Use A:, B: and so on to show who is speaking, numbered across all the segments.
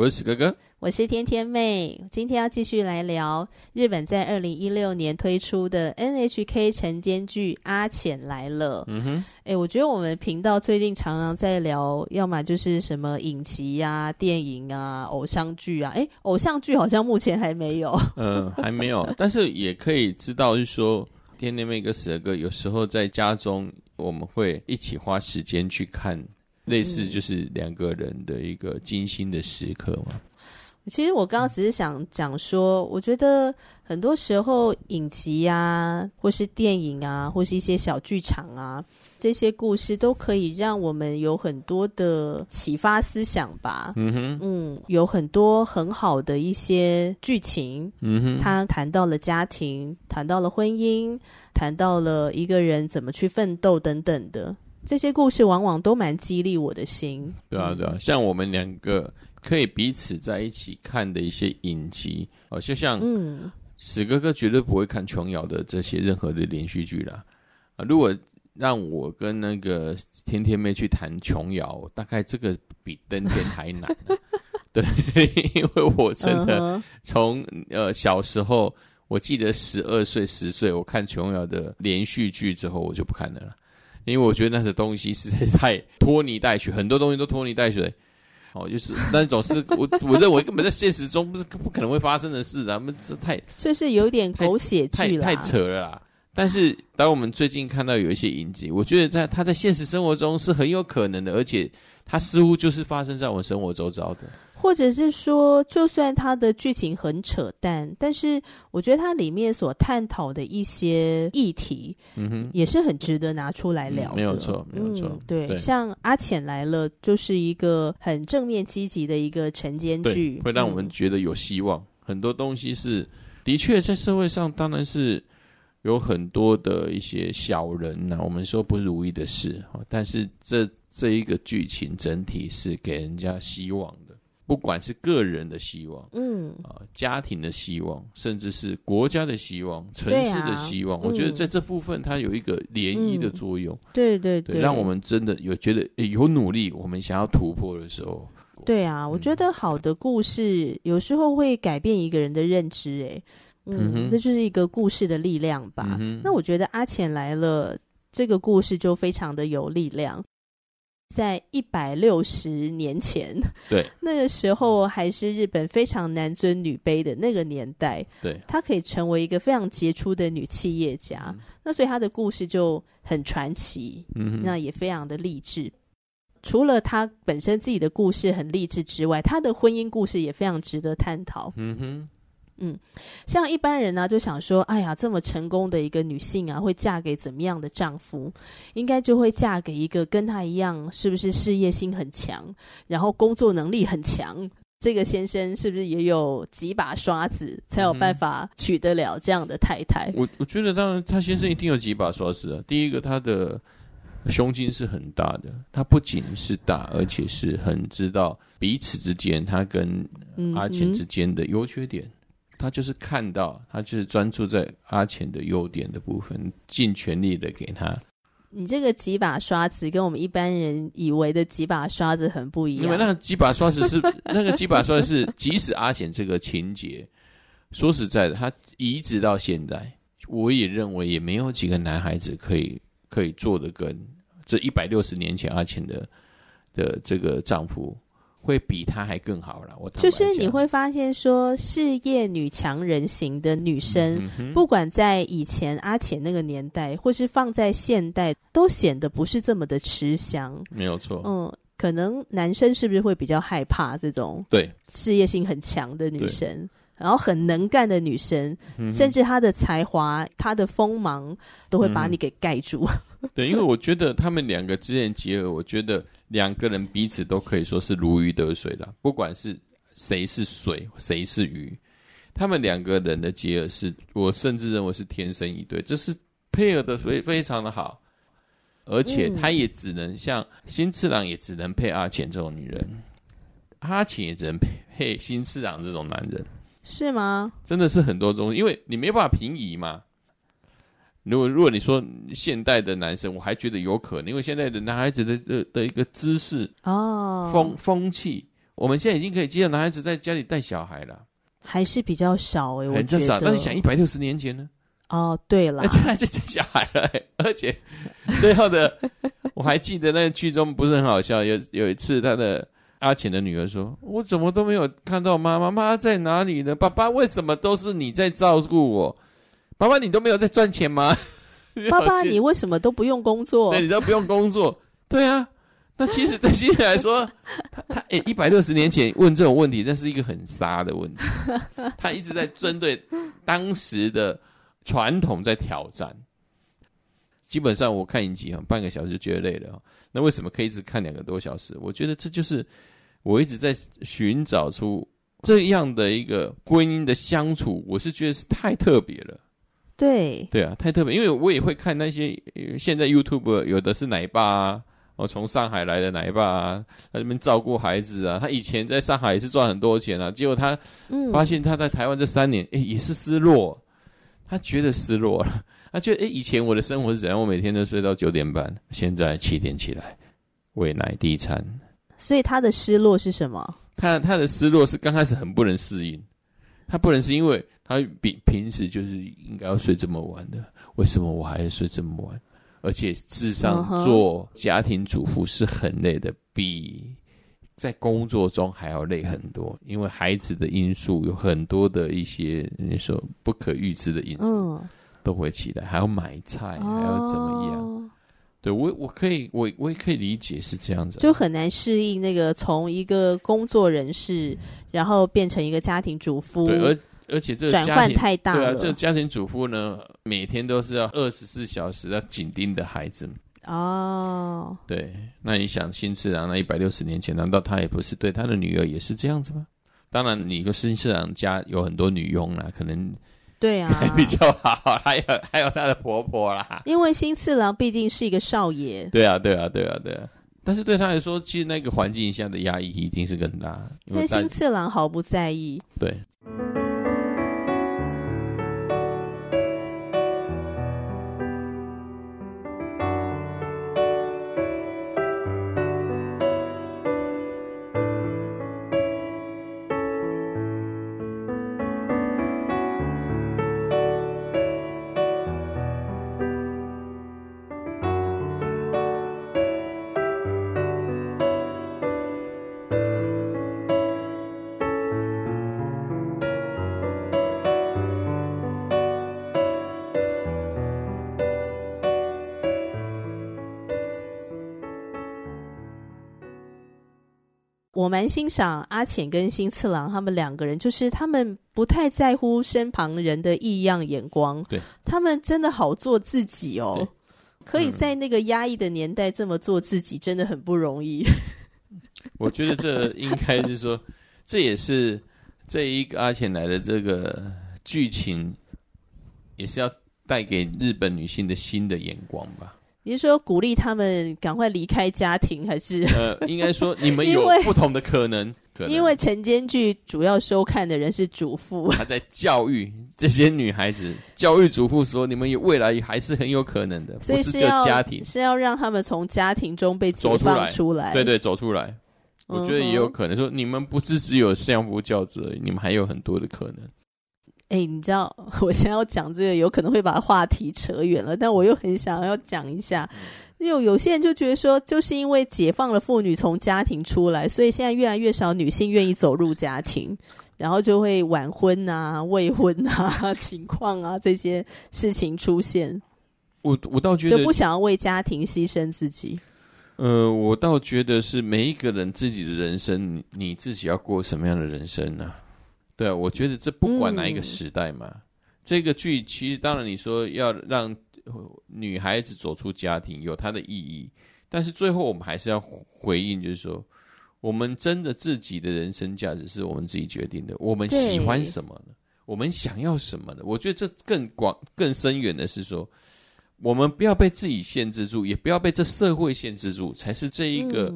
A: 我是史哥哥，
B: 我是天天妹。今天要继续来聊日本在二零一六年推出的 NHK 晨间剧《阿浅来了》。嗯哼，哎，我觉得我们频道最近常常在聊，要么就是什么影集呀、啊、电影啊、偶像剧啊。哎，偶像剧好像目前还没有。
A: 嗯、呃，还没有，但是也可以知道，就是说天天妹跟史哥哥有时候在家中，我们会一起花时间去看。类似就是两个人的一个精心的时刻嘛。
B: 嗯、其实我刚刚只是想讲说，我觉得很多时候影集啊，或是电影啊，或是一些小剧场啊，这些故事都可以让我们有很多的启发思想吧。嗯哼，嗯，有很多很好的一些剧情。嗯哼，他谈到了家庭，谈到了婚姻，谈到了一个人怎么去奋斗等等的。这些故事往往都蛮激励我的心。
A: 对啊，对啊，像我们两个可以彼此在一起看的一些影集哦，就像嗯，史哥哥绝对不会看琼瑶的这些任何的连续剧啦。啊。如果让我跟那个天天妹去谈琼瑶，大概这个比登天还难啊。对，因为我真的从呃小时候，我记得十二岁、十岁，我看琼瑶的连续剧之后，我就不看了。因为我觉得那些东西实在是太拖泥带水，很多东西都拖泥带水，哦，就是那种是 我我认为根本在现实中不是不可能会发生的事，咱们这太
B: 就是有点狗血剧了，
A: 太太扯了啦。但是当我们最近看到有一些影集，我觉得在他在现实生活中是很有可能的，而且它似乎就是发生在我们生活周遭的。
B: 或者是说，就算它的剧情很扯淡，但是我觉得它里面所探讨的一些议题，嗯哼，也是很值得拿出来聊的。嗯、
A: 没有错，没有错、
B: 嗯。对，
A: 对
B: 像阿浅来了，就是一个很正面积极的一个晨间剧，
A: 会让我们觉得有希望。嗯、很多东西是的确在社会上，当然是有很多的一些小人呐、啊，我们说不如意的事，但是这这一个剧情整体是给人家希望的。不管是个人的希望，嗯啊，家庭的希望，甚至是国家的希望、城市的希望，啊、我觉得在这部分它有一个涟漪的作用。嗯、对对对，对，让我们真的有觉得有努力，我们想要突破的时候。
B: 对啊，我觉得好的故事有时候会改变一个人的认知。哎，嗯，嗯，这就是一个故事的力量吧。嗯、那我觉得阿浅来了这个故事就非常的有力量。在一百六十年前，
A: 对。
B: 那个时候还是日本非常男尊女卑的那个年代，
A: 对，
B: 她可以成为一个非常杰出的女企业家，嗯、那所以她的故事就很传奇，嗯，那也非常的励志。除了她本身自己的故事很励志之外，她的婚姻故事也非常值得探讨，嗯哼。嗯，像一般人呢、啊，就想说，哎呀，这么成功的一个女性啊，会嫁给怎么样的丈夫？应该就会嫁给一个跟她一样，是不是事业心很强，然后工作能力很强？这个先生是不是也有几把刷子，才有办法娶得了这样的太太？
A: 我我觉得，当然，他先生一定有几把刷子啊。第一个，他的胸襟是很大的，他不仅是大，而且是很知道彼此之间，他跟阿钱之间的优缺点。嗯他就是看到，他就是专注在阿浅的优点的部分，尽全力的给他。
B: 你这个几把刷子跟我们一般人以为的几把刷子很不一样。
A: 因为那个几把刷子是 那个几把刷子是，即使阿浅这个情节，说实在的，他移植到现在，我也认为也没有几个男孩子可以可以做的跟这一百六十年前阿浅的的这个丈夫。会比她还更好了。我
B: 就是你会发现说，事业女强人型的女生，不管在以前阿浅那个年代，或是放在现代，都显得不是这么的吃香。
A: 没有错。
B: 嗯，可能男生是不是会比较害怕这种对事业性很强的女生？然后很能干的女生，嗯、甚至她的才华、她的锋芒都会把你给盖住。
A: 嗯、对，因为我觉得他们两个之间结合，我觉得两个人彼此都可以说是如鱼得水的，不管是谁是水，谁是鱼，他们两个人的结合是，我甚至认为是天生一对，这是配合的非非常的好，而且他也只能像新次郎，也只能配阿浅这种女人，阿浅也只能配配新次郎这种男人。
B: 是吗？
A: 真的是很多种，因为你没办法平移嘛。如果如果你说现代的男生，我还觉得有可能，因为现在的男孩子的的的一个姿势
B: 哦，
A: 风风气，我们现在已经可以接受男孩子在家里带小孩了，
B: 还是比较少哎、欸，
A: 很少。那你想一百六十年前呢？
B: 哦，对了，
A: 现在就带小孩了、欸，而且最后的 我还记得那个剧中不是很好笑，有有一次他的。阿浅的女儿说：“我怎么都没有看到妈妈？妈妈在哪里呢？爸爸为什么都是你在照顾我？爸爸你都没有在赚钱吗？
B: 爸爸你为什么都不用工作？
A: 对，你都不用工作？对啊。那其实对现在来说，他他诶，一百六十年前问这种问题，那是一个很傻的问题。他一直在针对当时的传统在挑战。基本上我看影集哈，半个小时就觉得累了。那为什么可以一直看两个多小时？我觉得这就是。”我一直在寻找出这样的一个婚姻的相处，我是觉得是太特别了。
B: 对
A: 对啊，太特别，因为我也会看那些现在 YouTube 有的是奶爸啊，哦，从上海来的奶爸啊，在那边照顾孩子啊。他以前在上海也是赚很多钱啊，结果他发现他在台湾这三年，哎、也是失落，他觉得失落了。他觉得，诶、欸，以前我的生活是怎样？我每天都睡到九点半，现在七点起来喂奶第一餐。
B: 所以他的失落是什么？
A: 他他的失落是刚开始很不能适应，他不能是因为他比平时就是应该要睡这么晚的，为什么我还要睡这么晚？而且事实上做家庭主妇是很累的，比在工作中还要累很多，因为孩子的因素有很多的一些你说不可预知的因素都会起来，还要买菜，还要怎么样？对我，我可以，我我也可以理解是这样子，
B: 就很难适应那个从一个工作人士，然后变成一个家庭主妇。
A: 对，而而且这个
B: 转换太大了。
A: 对啊，这个家庭主妇呢，每天都是要二十四小时要紧盯的孩子。
B: 哦，
A: 对，那你想新次郎那一百六十年前，难道他也不是对他的女儿也是这样子吗？当然，你一个新次郎家有很多女佣啦，可能。
B: 对啊，
A: 比较好，还有还有她的婆婆啦。
B: 因为新次郎毕竟是一个少爷。
A: 对啊，对啊，对啊，对啊。但是对他来说，其实那个环境下的压抑一定是更大。
B: 但新次郎毫不在意。
A: 对。
B: 我蛮欣赏阿浅跟新次郎他们两个人，就是他们不太在乎身旁人的异样眼光，
A: 对，
B: 他们真的好做自己哦，可以在那个压抑的年代这么做自己，真的很不容易。
A: 我觉得这应该是说，这也是这一个阿浅来的这个剧情，也是要带给日本女性的新的眼光吧。
B: 你是说鼓励他们赶快离开家庭，还是？
A: 呃，应该说你们 有不同的可能。可能。
B: 因为晨间剧主要收看的人是主妇，
A: 他在教育这些女孩子，教育主妇说，你们有未来还是很有可能的。
B: 所以是要家庭是要让他们从家庭中被解放出来，
A: 对对，走出来。我觉得也有可能说，你们不是只有相夫教子而已，你们还有很多的可能。
B: 哎、欸，你知道我现在要讲这个，有可能会把话题扯远了，但我又很想要讲一下。有有些人就觉得说，就是因为解放了妇女从家庭出来，所以现在越来越少女性愿意走入家庭，然后就会晚婚啊、未婚啊 情况啊这些事情出现。
A: 我我倒觉得
B: 就不想要为家庭牺牲自己。
A: 呃，我倒觉得是每一个人自己的人生，你，你自己要过什么样的人生呢、啊？对啊，我觉得这不管哪一个时代嘛，嗯、这个剧其实当然你说要让女孩子走出家庭有它的意义，但是最后我们还是要回应，就是说。我们真的自己的人生价值是我们自己决定的。我们喜欢什么呢？我们想要什么呢？我觉得这更广、更深远的是说，我们不要被自己限制住，也不要被这社会限制住，才是这一个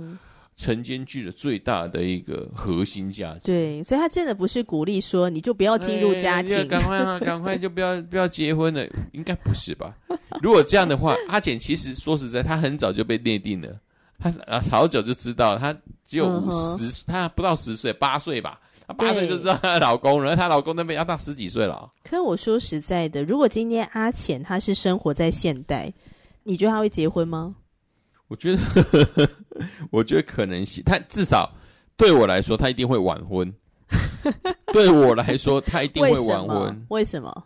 A: 晨间剧的最大的一个核心价值。
B: 对，所以他真的不是鼓励说你就不要进入家庭，
A: 赶快啊，赶快就不要不要结婚了，应该不是吧？如果这样的话，阿简其实说实在，他很早就被内定了。他啊，好久就知道，她只有五十，她不到十岁，八岁吧。她八岁就知道她的老公，然后她老公那边要到十几岁了。
B: 可我说实在的，如果今天阿浅她是生活在现代，你觉得她会结婚吗？
A: 我觉得，呵呵 我觉得可能性，他至少对我来说，他一定会晚婚。对我来说，他一定会晚婚。
B: 为什么？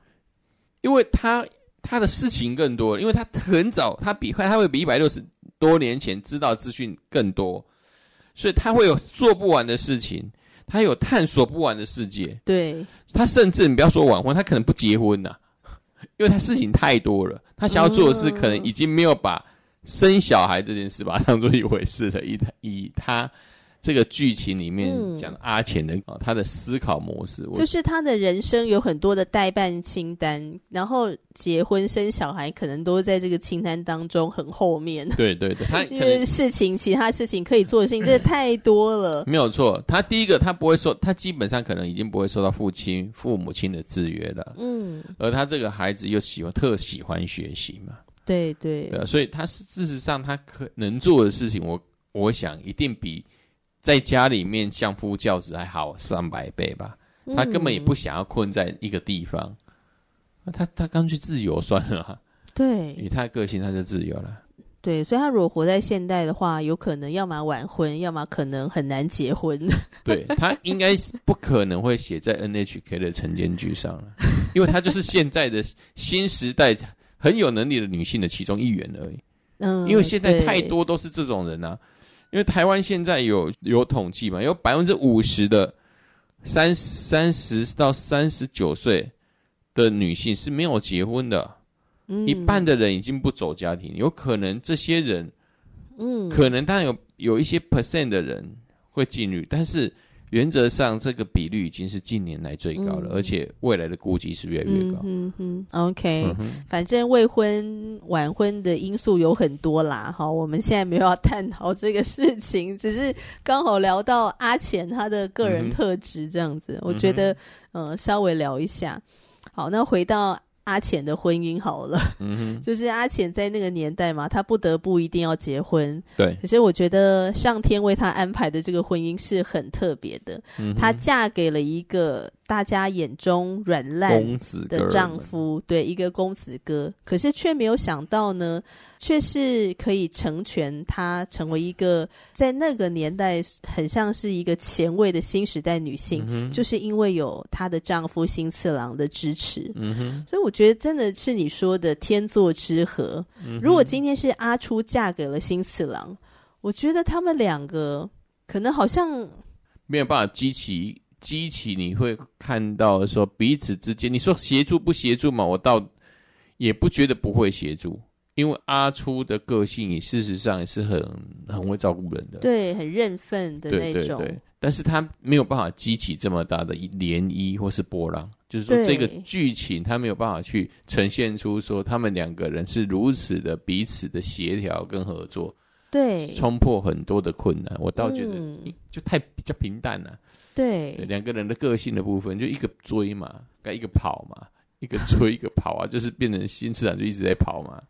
A: 因为他他的事情更多，因为他很早，他比他会比一百六十。多年前知道资讯更多，所以他会有做不完的事情，他有探索不完的世界。
B: 对，
A: 他甚至你不要说晚婚，他可能不结婚呐、啊，因为他事情太多了，他想要做的事可能已经没有把生小孩这件事把它当做一回事了。以以他。这个剧情里面讲阿浅的啊，他的思考模式，
B: 就是他的人生有很多的代办清单，然后结婚生小孩可能都在这个清单当中很后面。
A: 对对对，他
B: 因为事情其他事情可以做的事情真的太多了。
A: 没有错，他第一个他不会受，他基本上可能已经不会受到父亲父母亲的制约了。嗯，而他这个孩子又喜欢特喜欢学习嘛。
B: 对对
A: 对，所以他事实上他可能做的事情，我我想一定比。在家里面相夫教子还好三百倍吧，他根本也不想要困在一个地方，嗯、他他干脆自由算了。
B: 对，
A: 以他的个性，他就自由了。
B: 对，所以他如果活在现代的话，有可能要么晚婚，要么可能很难结婚。
A: 对，他应该不可能会写在 NHK 的晨间剧上了，因为他就是现在的新时代很有能力的女性的其中一员而已。嗯，因为现在太多都是这种人啊。因为台湾现在有有统计嘛，有百分之五十的三三十到三十九岁的女性是没有结婚的，嗯，一半的人已经不走家庭，有可能这些人，嗯，可能当然有有一些 percent 的人会进入，但是。原则上，这个比率已经是近年来最高了，嗯、而且未来的估计是越来越高。
B: 嗯哼，OK，嗯哼，反正未婚晚婚的因素有很多啦。好，我们现在没有要探讨这个事情，只是刚好聊到阿浅他的个人特质这样子，嗯、我觉得呃稍微聊一下。好，那回到。阿浅的婚姻好了，嗯，就是阿浅在那个年代嘛，他不得不一定要结婚。
A: 对，
B: 可是我觉得上天为他安排的这个婚姻是很特别的，嗯，她嫁给了一个。大家眼中软烂的丈夫，对一个公子哥，可是却没有想到呢，却是可以成全她成为一个在那个年代很像是一个前卫的新时代女性，嗯、就是因为有她的丈夫新次郎的支持。所以我觉得真的是你说的天作之合。嗯、如果今天是阿初嫁给了新次郎，我觉得他们两个可能好像
A: 没有办法激起。激起你会看到说彼此之间，你说协助不协助嘛？我倒也不觉得不会协助，因为阿初的个性也事实上也是很很会照顾人的，
B: 对，很认份的那种。对对对，
A: 但是他没有办法激起这么大的涟漪或是波浪，就是说这个剧情他没有办法去呈现出说他们两个人是如此的彼此的协调跟合作，
B: 对，
A: 冲破很多的困难。我倒觉得就太比较平淡了。
B: 对，
A: 两个人的个性的部分，就一个追嘛，该一个跑嘛，一个追一个跑啊，就是变成新次郎就一直在跑嘛，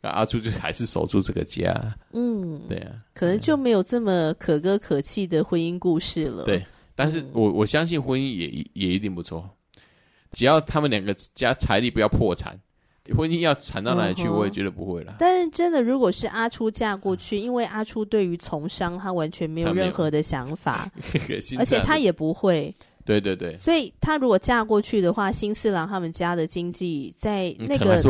A: 那阿朱就还是守住这个家，嗯，对啊，
B: 可能就没有这么可歌可泣的婚姻故事了。
A: 对，但是我我相信婚姻也也一定不错，只要他们两个家财力不要破产。婚姻要惨到哪里去，我也觉得不会了。Uh.
B: 但是真的，如果是阿初嫁过去，因为阿初对于从商，他完全没有任何的想法，而且他也不会。
A: 对对对，
B: 所以他如果嫁过去的话，新四郎他们家的经济在那个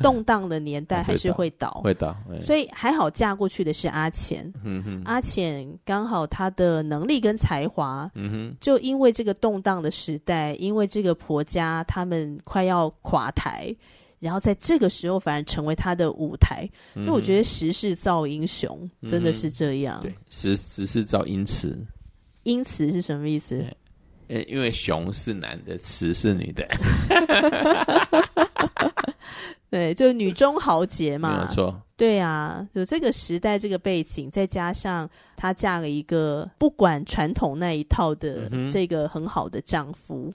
B: 动荡的年代 还是会倒，
A: 会倒。
B: 所以还好嫁过去的是阿浅，
A: 嗯哼，
B: 阿浅刚好他的能力跟才华，
A: 嗯哼，
B: 就因为这个动荡的时代，因为这个婆家他们快要垮台，然后在这个时候反而成为他的舞台，所以我觉得时势造英雄，真的是这样。
A: 对，时时势造英雌，
B: 英雌是什么意思？
A: 因为雄是男的，雌是女的。
B: 对，就女中豪杰嘛，
A: 没有错。
B: 对啊，就这个时代，这个背景，再加上她嫁了一个不管传统那一套的这个很好的丈夫。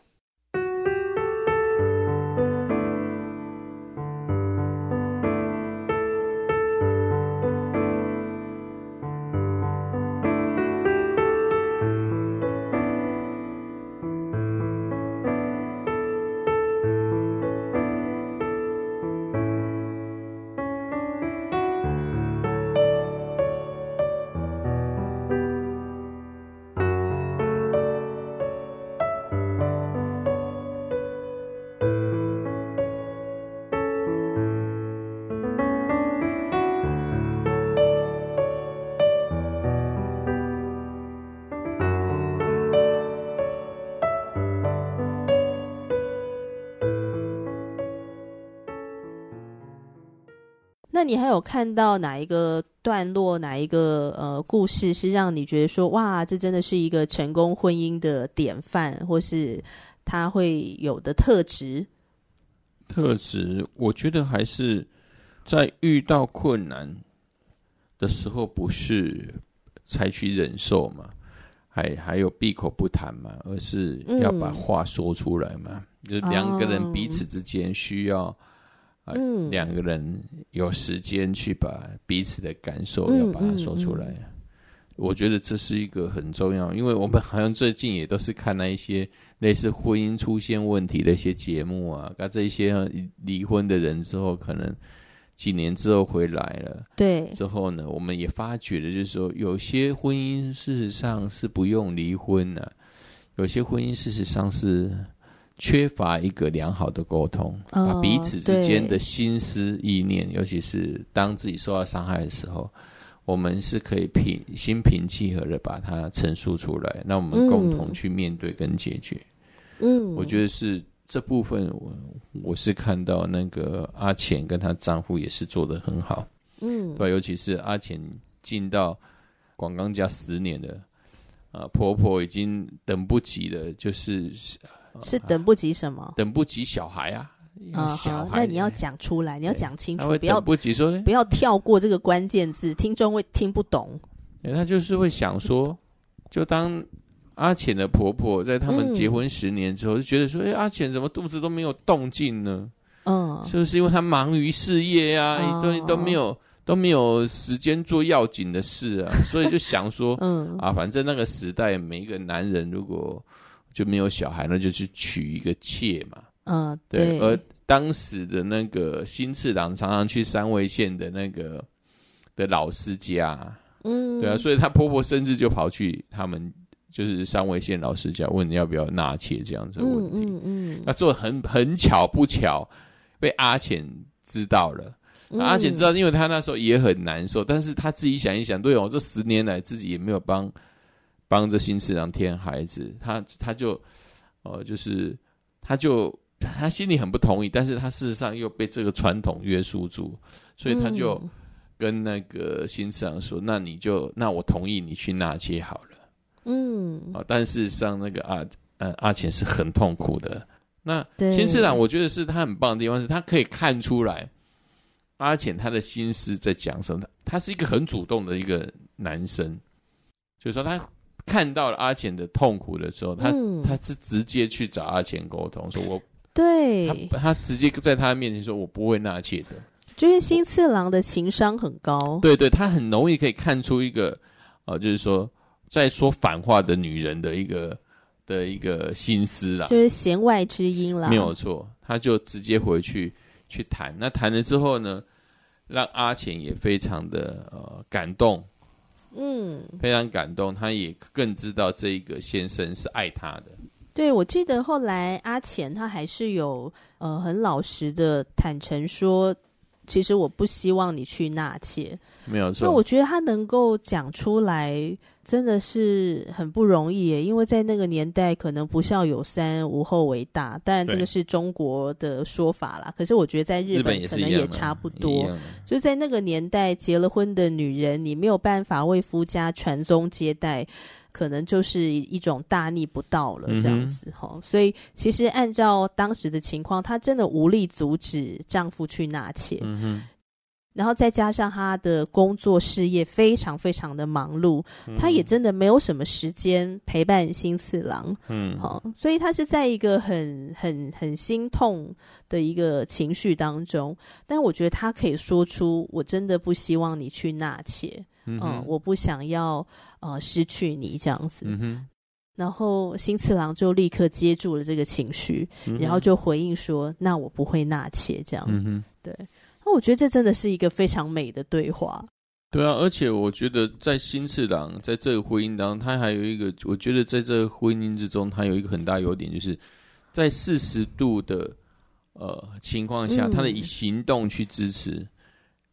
B: 那你还有看到哪一个段落，哪一个呃故事是让你觉得说，哇，这真的是一个成功婚姻的典范，或是他会有的特质？
A: 特质，我觉得还是在遇到困难的时候，不是采取忍受嘛，还还有闭口不谈嘛，而是要把话说出来嘛，嗯、就两个人彼此之间需要。嗯，两个人有时间去把彼此的感受要把它说出来，嗯嗯嗯，我觉得这是一个很重要，因为我们好像最近也都是看那一些类似婚姻出现问题的一些节目啊，那这一些离婚的人之后，可能几年之后回来了，
B: 对，
A: 之后呢，我们也发觉了，就是说有些婚姻事实上是不用离婚的，有些婚姻事实上是。缺乏一个良好的沟通，把彼此之间的心思意念，尤其是当自己受到伤害的时候，我们是可以平心平气和的把它陈述出来，那我们共同去面对跟解决。
B: 嗯，
A: 我觉得是这部分我，我我是看到那个阿浅跟她丈夫也是做的很好。
B: 嗯，
A: 对，尤其是阿浅进到广冈家十年了，啊，婆婆已经等不及了，就是。
B: 是等不及什么？
A: 啊、等不及小孩啊！
B: 啊，
A: 小孩，
B: 那你要讲出来，你要讲清楚，
A: 不要不及说，
B: 不要跳过这个关键字，听众会听不懂。
A: 他就是会想说，就当阿浅的婆婆在他们结婚十年之后，就觉得说，哎，阿浅怎么肚子都没有动静呢？
B: 嗯，
A: 是不是因为她忙于事业呀？都都没有都没有时间做要紧的事啊，所以就想说，嗯啊，反正那个时代，每一个男人如果就没有小孩，那就去娶一个妾嘛。
B: 嗯、呃，对。
A: 而当时的那个新次郎常常去三味线的那个的老师家，
B: 嗯，
A: 对啊，所以她婆婆甚至就跑去他们就是三味线老师家，问你要不要纳妾这样子的问题。
B: 嗯嗯，
A: 那做很很巧不巧被阿浅知道了。嗯、阿浅知道，因为他那时候也很难受，但是他自己想一想，对哦，这十年来自己也没有帮。帮着新次郎添孩子，他他就，呃，就是，他就他心里很不同意，但是他事实上又被这个传统约束住，所以他就跟那个新次郎说：“嗯、那你就，那我同意你去纳妾好了。”
B: 嗯，
A: 啊，但事实上那个阿呃阿浅是很痛苦的。那新次郎我觉得是他很棒的地方，是他可以看出来阿浅他的心思在讲什么。他是一个很主动的一个男生，就是说他。看到了阿浅的痛苦的时候，他、嗯、他是直接去找阿浅沟通，说我
B: 对
A: 他，他直接在他面前说，我不会纳妾的。
B: 就是新次郎的情商很高，
A: 对对，他很容易可以看出一个，呃，就是说在说反话的女人的一个的一个心思啦，
B: 就是弦外之音啦，
A: 没有错。他就直接回去去谈，那谈了之后呢，让阿浅也非常的呃感动。
B: 嗯，
A: 非常感动，他也更知道这一个先生是爱他的，
B: 对，我记得后来阿钱他还是有呃很老实的坦诚说，其实我不希望你去纳妾，
A: 没有错。
B: 那我觉得他能够讲出来。真的是很不容易耶，因为在那个年代，可能不孝有三，无后为大。当然，这个是中国的说法啦。可是我觉得在日本可能也差不多。就是在那个年代，结了婚的女人，你没有办法为夫家传宗接代，可能就是一种大逆不道了，这样子哈、嗯。所以，其实按照当时的情况，她真的无力阻止丈夫去纳妾。嗯然后再加上她的工作事业非常非常的忙碌，嗯、也真的没有什么时间陪伴新次郎，嗯，好，所以她是在一个很很很心痛的一个情绪当中。但我觉得她可以说出：“我真的不希望你去纳妾，嗯，嗯，我不想要呃失去你这样子。嗯”然后新次郎就立刻接住了这个情绪，嗯、然后就回应说：“那我不会纳妾。”这样，嗯、对。那我觉得这真的是一个非常美的对话。
A: 对啊，而且我觉得在新次郎在这个婚姻当中，他还有一个，我觉得在这个婚姻之中，他有一个很大优点，就是在四十度的呃情况下，他的以行动去支持，嗯、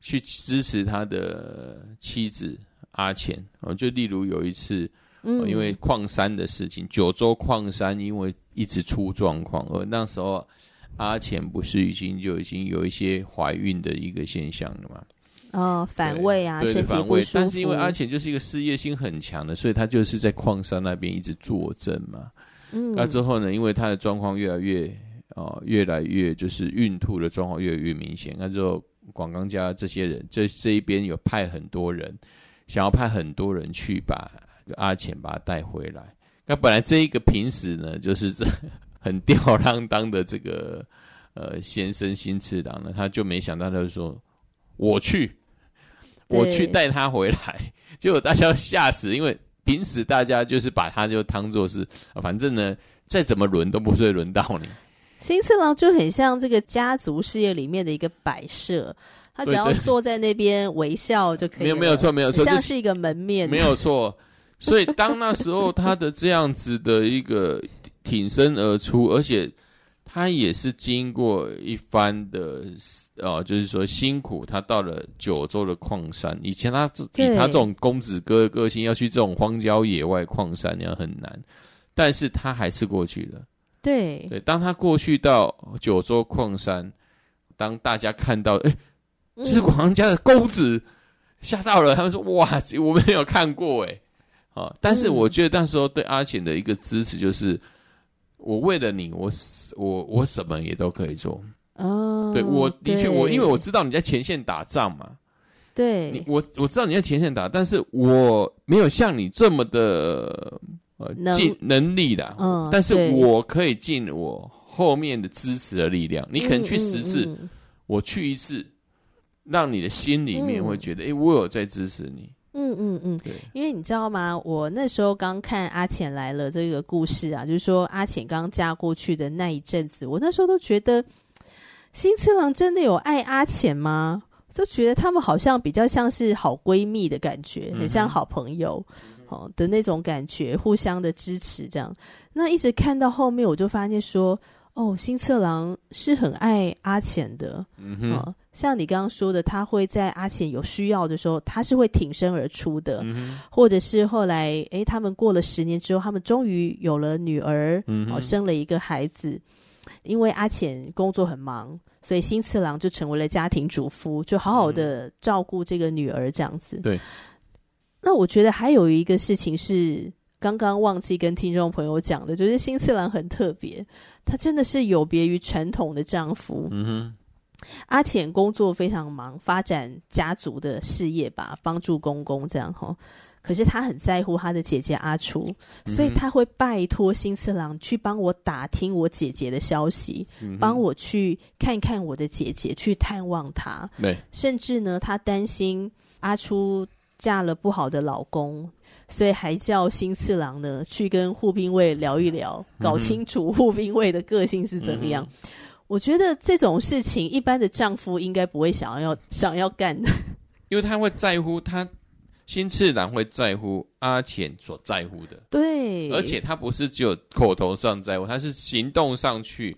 A: 去支持他的妻子阿钱。哦，就例如有一次，呃、因为矿山的事情，九州矿山因为一直出状况，而那时候。阿钱不是已经就已经有一些怀孕的一个现象了吗？
B: 哦，反胃啊，
A: 对，反胃。但是因为阿钱就是一个事业心很强的，所以他就是在矿山那边一直坐镇嘛。嗯，那之后呢，因为他的状况越来越哦，越来越就是孕吐的状况越来越明显。那之后广冈家这些人，这这一边有派很多人，想要派很多人去把阿钱把他带回来。那本来这一个平时呢，就是这。很吊儿郎当的这个呃先生新次郎呢，他就没想到，他就说我去，我去带他回来，结果大家都吓死，因为平时大家就是把他就当做是，反正呢再怎么轮都不会轮到你。
B: 新次郎就很像这个家族事业里面的一个摆设，他只要坐在那边微笑就可以。没有
A: 没有错没有错，
B: 像是一个门面。
A: 没有错，所以当那时候他的这样子的一个。挺身而出，而且他也是经过一番的哦、呃，就是说辛苦。他到了九州的矿山，以前他以他这种公子哥的个性，要去这种荒郊野外矿山，那样很难。但是他还是过去了。
B: 对
A: 对，当他过去到九州矿山，当大家看到，哎，这是广冈家的公子，吓、嗯、到了。他们说：“哇，我没有看过哎。”啊，但是我觉得那时候对阿钱的一个支持就是。我为了你，我我我什么也都可以做。哦，对，我的确，我因为我知道你在前线打仗嘛。
B: 对，
A: 你我我知道你在前线打，但是我没有像你这么的呃尽能力的。嗯，但是我可以尽我后面的支持的力量。你可能去十次，嗯嗯嗯，我去一次，让你的心里面会觉得，哎、嗯，我有在支持你。
B: 嗯嗯嗯，对，因为你知道吗？我那时候刚看阿浅来了这个故事啊，就是说阿浅刚嫁过去的那一阵子，我那时候都觉得新次郎真的有爱阿浅吗？就觉得他们好像比较像是好闺蜜的感觉，很像好朋友哦的那种感觉，互相的支持这样。那一直看到后面，我就发现说，哦，新次郎是很爱阿浅的，嗯哼。哦像你刚刚说的，他会在阿浅有需要的时候，他是会挺身而出的，嗯、或者是后来，诶，他们过了十年之后，他们终于有了女儿，嗯、哦，生了一个孩子。因为阿浅工作很忙，所以新次郎就成为了家庭主夫，就好好的照顾这个女儿这样子。
A: 对。
B: 那我觉得还有一个事情是刚刚忘记跟听众朋友讲的，就是新次郎很特别，他真的是有别于传统的丈夫。嗯哼。阿浅工作非常忙，发展家族的事业吧，帮助公公这样哈。可是他很在乎他的姐姐阿初，所以他会拜托新次郎去帮我打听我姐姐的消息，帮我去看看我的姐姐，去探望她。对，甚至呢，他担心阿初嫁了不好的老公，所以还叫新次郎呢去跟户兵卫聊一聊，搞清楚户兵卫的个性是怎么样。我觉得这种事情，一般的丈夫应该不会想要想要干的，
A: 因为他会在乎他新次郎会在乎阿浅所在乎的，
B: 对，
A: 而且他不是只有口头上在乎，他是行动上去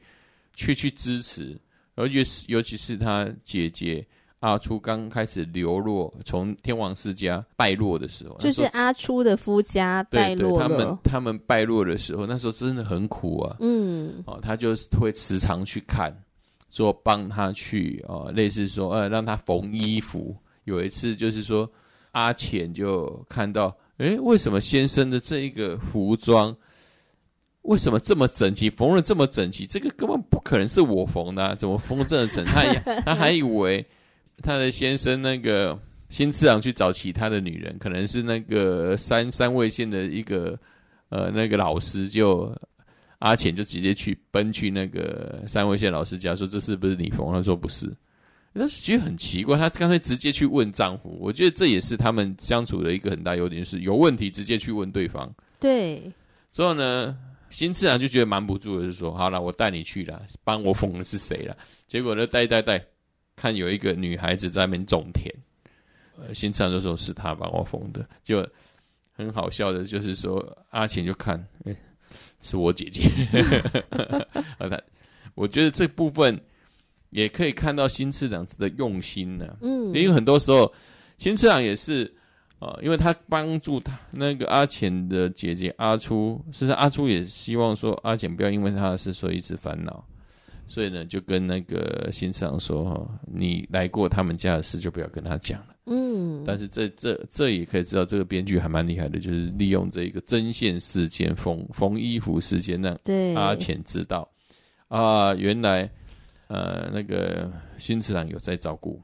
A: 去去支持，尤其是尤其是他姐姐阿初刚开始流落，从天王世家败落的时候，
B: 就是阿初的夫家败落了，
A: 对对，他们他们败落的时候，那时候真的很苦啊，
B: 嗯，
A: 哦，他就会时常去看，说帮他去哦，类似说呃让他缝衣服，有一次就是说。阿浅就看到，诶，为什么先生的这一个服装，为什么这么整齐，缝了这么整齐？这个根本不可能是我缝的，啊，怎么缝这么整？他 他还以为他的先生那个新次郎去找其他的女人，可能是那个三三位线的一个呃那个老师就，就阿浅就直接去奔去那个三位线老师家，说这是不是你缝？他说不是。他其实很奇怪，他干脆直接去问丈夫。我觉得这也是他们相处的一个很大优点，是有问题直接去问对方。
B: 对。之
A: 后呢，新次郎就觉得瞒不住了，就说：“好了，我带你去了，帮我缝的是谁了？”结果呢，带带带，看有一个女孩子在那边种田，呃，新次郎就说是他帮我封的。就很好笑的，就是说阿浅就看，哎、欸，是我姐姐。啊，他，我觉得这部分。也可以看到新次长子的用心呢、啊，嗯，因为很多时候新次长也是啊、呃，因为他帮助他那个阿浅的姐姐阿初，其实阿初也希望说阿浅不要因为他的事所以一直烦恼，所以呢就跟那个新次郎说哈，你来过他们家的事就不要跟他讲了，嗯，但是这这这也可以知道这个编剧还蛮厉害的，就是利用这一个针线事件、缝缝衣服事件让阿浅知道。啊、呃，原来。呃，那个新次郎有在照顾，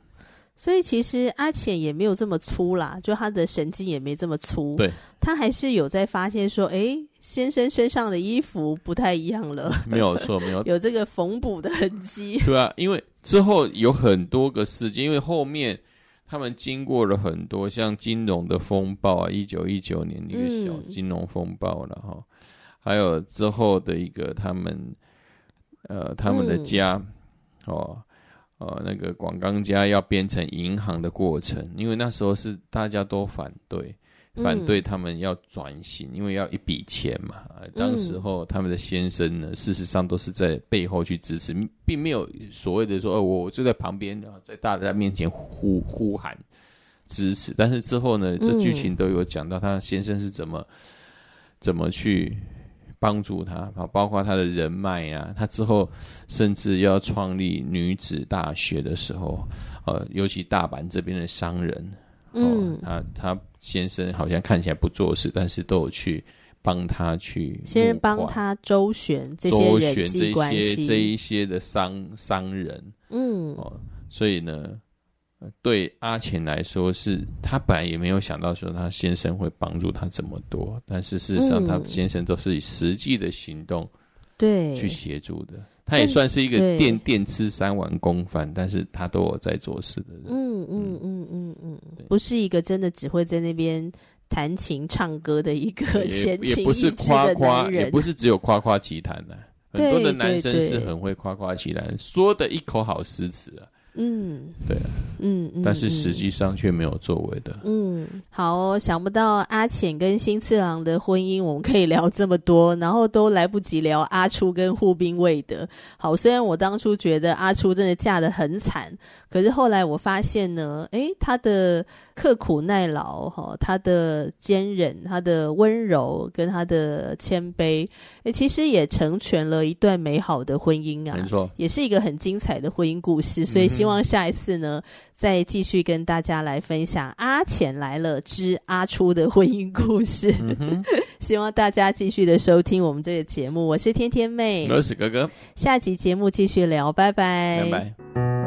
B: 所以其实阿浅也没有这么粗啦，就他的神经也没这么粗。
A: 对，
B: 他还是有在发现说，哎，先生身上的衣服不太一样了。
A: 没有错，没有
B: 有这个缝补的痕迹。
A: 对啊，因为之后有很多个事件，因为后面他们经过了很多像金融的风暴啊，一九一九年一个小金融风暴了哈，嗯、还有之后的一个他们呃他们的家。嗯哦，呃，那个广钢家要变成银行的过程，因为那时候是大家都反对，反对他们要转型，嗯、因为要一笔钱嘛。当时候他们的先生呢，事实上都是在背后去支持，并没有所谓的说，呃，我就在旁边，在大家面前呼呼喊支持。但是之后呢，这剧情都有讲到他先生是怎么怎么去。帮助他啊，包括他的人脉啊，他之后甚至要创立女子大学的时候，呃，尤其大阪这边的商人，哦、嗯，他他先生好像看起来不做事，但是都有去帮他去，
B: 先人帮他周旋这些人际关系，
A: 这些这一些的商商人，嗯，哦，所以呢。对阿钱来说是，是他本来也没有想到说他先生会帮助他这么多，但是事实上，他先生都是以实际的行动对去协助的。他也算是一个电电吃三碗公饭，但是他都有在做事的人。嗯
B: 嗯嗯嗯嗯，不是一个真的只会在那边弹琴唱歌的一个闲情逸致的男人，
A: 也不是只有夸夸其谈的。很多的男生是很会夸夸其谈，说的一口好诗词啊。嗯，对啊，嗯，嗯，但是实际上却没有作为的。
B: 嗯，好哦，想不到阿浅跟新次郎的婚姻，我们可以聊这么多，然后都来不及聊阿初跟护兵卫的。好，虽然我当初觉得阿初真的嫁得很惨，可是后来我发现呢，诶，他的刻苦耐劳，哈，他的坚忍，他的温柔，跟他的谦卑，诶，其实也成全了一段美好的婚姻啊，没错，也是一个很精彩的婚姻故事，所以。希望下一次呢，再继续跟大家来分享《阿浅来了之阿初的婚姻故事》嗯。希望大家继续的收听我们这个节目。我是天天妹，
A: 我是哥哥。
B: 下集节目继续聊，拜拜，
A: 拜拜。